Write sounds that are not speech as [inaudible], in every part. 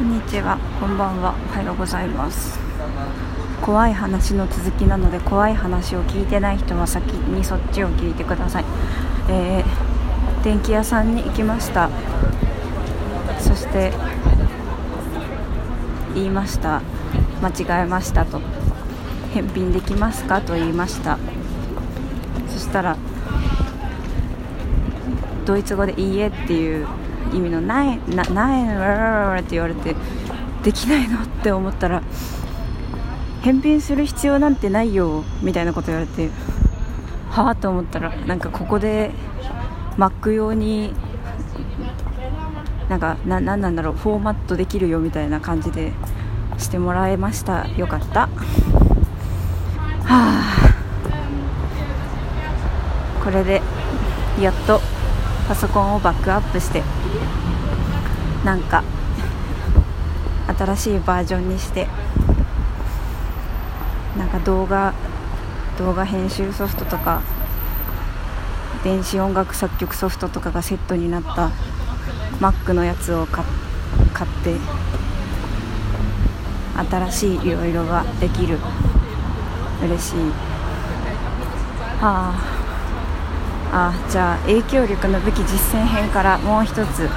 こんにちは、こんばんは、おはようございます。怖い話の続きなので怖い話を聞いてない人は先にそっちを聞いてください、えー、電気屋さんに行きました。そして言いました。間違えましたと。返品できますか？と言いました。そしたらドイツ語で「いいえ」っていう意味の「ない」「なない」って言われてできないのって思ったら返品する必要なんてないよみたいなこと言われてはあと思ったらなんかここで Mac 用になんかななんなんだろうフォーマットできるよみたいな感じでしてもらいました。よかった。[laughs] はあ。これでやっとパソコンをバックアップしてなんか新しいバージョンにしてなんか動画動画編集ソフトとか電子音楽作曲ソフトとかがセットになった Mac のやつを買って新しいいろいろができる。嬉しい。はああじゃあ影響力の武器実践編からもう一つ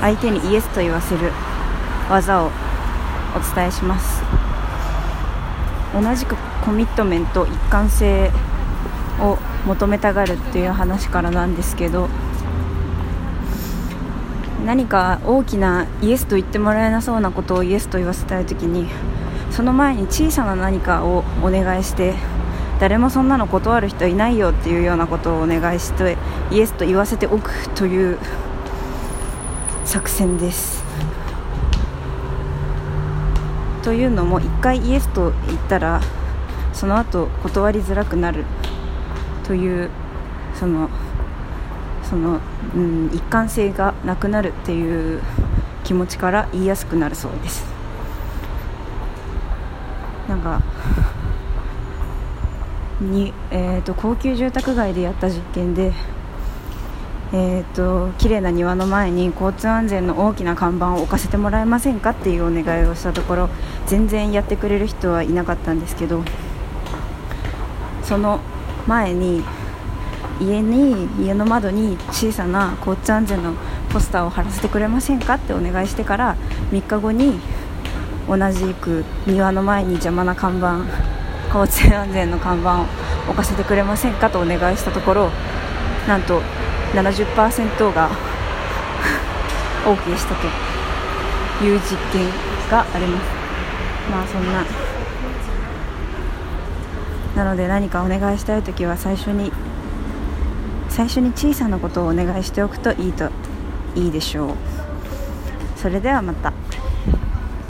相手にイエスと言わせる技をお伝えします。同じくコミットメント一貫性を求めたがるっていう話からなんですけど何か大きなイエスと言ってもらえなそうなことをイエスと言わせたい時にその前に小さな何かをお願いして誰もそんなの断る人いないよっていうようなことをお願いしてイエスと言わせておくという作戦です。というのも1回イエスと言ったらその後断りづらくなるというそのその、うん、一貫性がなくなるっていう気持ちから言いやすくなるそうです。なんかに、えーと、高級住宅街でやった実験で、えーと、綺麗な庭の前に交通安全の大きな看板を置かせてもらえませんかっていうお願いをしたところ全然やってくれる人はいなかったんですけどその前に家に家の窓に小さな交通安全のポスターを貼らせてくれませんかってお願いしてから3日後に同じく庭の前に邪魔な看板交通安全の看板を置かせてくれませんかとお願いしたところなんと70%が [laughs] OK したという実験があります。まあそんな。なので何かお願いしたい時は最初に最初に小さなことをお願いしておくといいといいでしょう。それではまた。